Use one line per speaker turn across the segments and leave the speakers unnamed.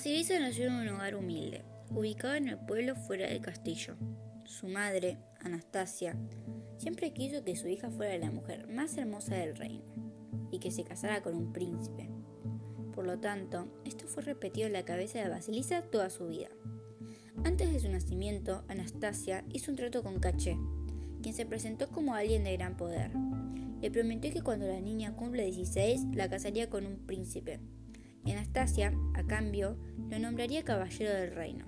Basilisa nació en un hogar humilde, ubicado en el pueblo fuera del castillo. Su madre, Anastasia, siempre quiso que su hija fuera la mujer más hermosa del reino y que se casara con un príncipe. Por lo tanto, esto fue repetido en la cabeza de Basilisa toda su vida. Antes de su nacimiento, Anastasia hizo un trato con Caché, quien se presentó como alguien de gran poder. Le prometió que cuando la niña cumple 16 la casaría con un príncipe. Y Anastasia, a cambio, lo nombraría caballero del reino.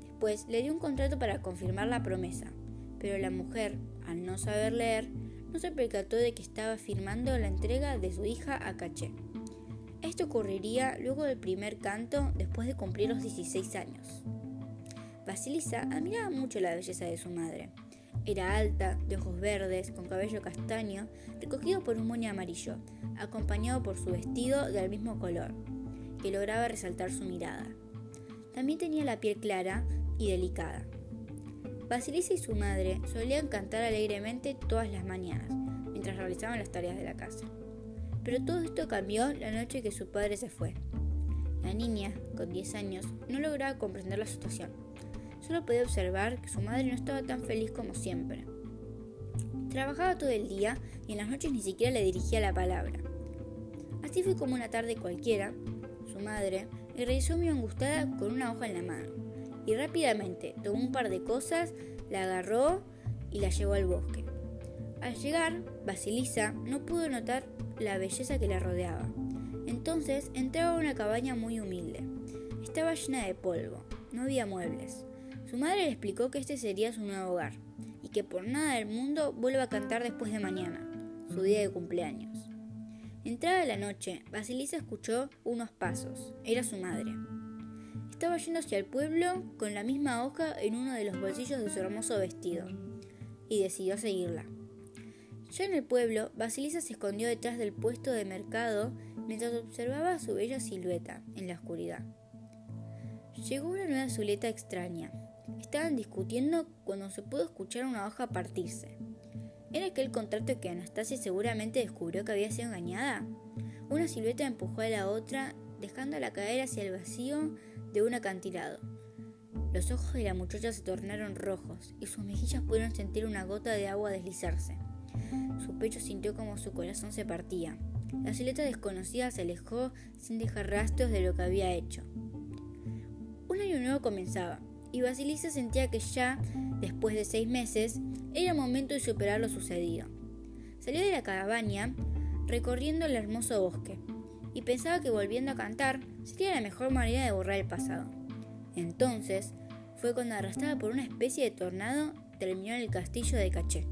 Después le dio un contrato para confirmar la promesa, pero la mujer, al no saber leer, no se percató de que estaba firmando la entrega de su hija a Caché. Esto ocurriría luego del primer canto después de cumplir los 16 años. Basilisa admiraba mucho la belleza de su madre. Era alta, de ojos verdes, con cabello castaño, recogido por un moño amarillo, acompañado por su vestido del mismo color, que lograba resaltar su mirada. También tenía la piel clara y delicada. Basilisa y su madre solían cantar alegremente todas las mañanas, mientras realizaban las tareas de la casa. Pero todo esto cambió la noche que su padre se fue. La niña, con 10 años, no lograba comprender la situación. Solo podía observar que su madre no estaba tan feliz como siempre. Trabajaba todo el día y en las noches ni siquiera le dirigía la palabra. Así fue como una tarde cualquiera, su madre regresó muy angustiada con una hoja en la mano y rápidamente tomó un par de cosas, la agarró y la llevó al bosque. Al llegar, Basilisa no pudo notar la belleza que la rodeaba. Entonces entraba a una cabaña muy humilde. Estaba llena de polvo, no había muebles. Su madre le explicó que este sería su nuevo hogar y que por nada del mundo vuelva a cantar después de mañana, su día de cumpleaños. Entrada la noche, Basilisa escuchó unos pasos. Era su madre. Estaba yendo hacia el pueblo con la misma hoja en uno de los bolsillos de su hermoso vestido y decidió seguirla. Ya en el pueblo, Basilisa se escondió detrás del puesto de mercado mientras observaba su bella silueta en la oscuridad. Llegó una nueva silueta extraña. Estaban discutiendo cuando se pudo escuchar una hoja partirse. ¿Era aquel contrato que Anastasia seguramente descubrió que había sido engañada? Una silueta empujó a la otra, dejándola caer hacia el vacío de un acantilado. Los ojos de la muchacha se tornaron rojos y sus mejillas pudieron sentir una gota de agua deslizarse. Su pecho sintió como su corazón se partía. La silueta desconocida se alejó sin dejar rastros de lo que había hecho. Un año nuevo comenzaba, y Basilisa sentía que ya, después de seis meses, era momento de superar lo sucedido. Salió de la cabaña recorriendo el hermoso bosque, y pensaba que volviendo a cantar sería la mejor manera de borrar el pasado. Entonces, fue cuando arrastrada por una especie de tornado terminó en el castillo de Caché.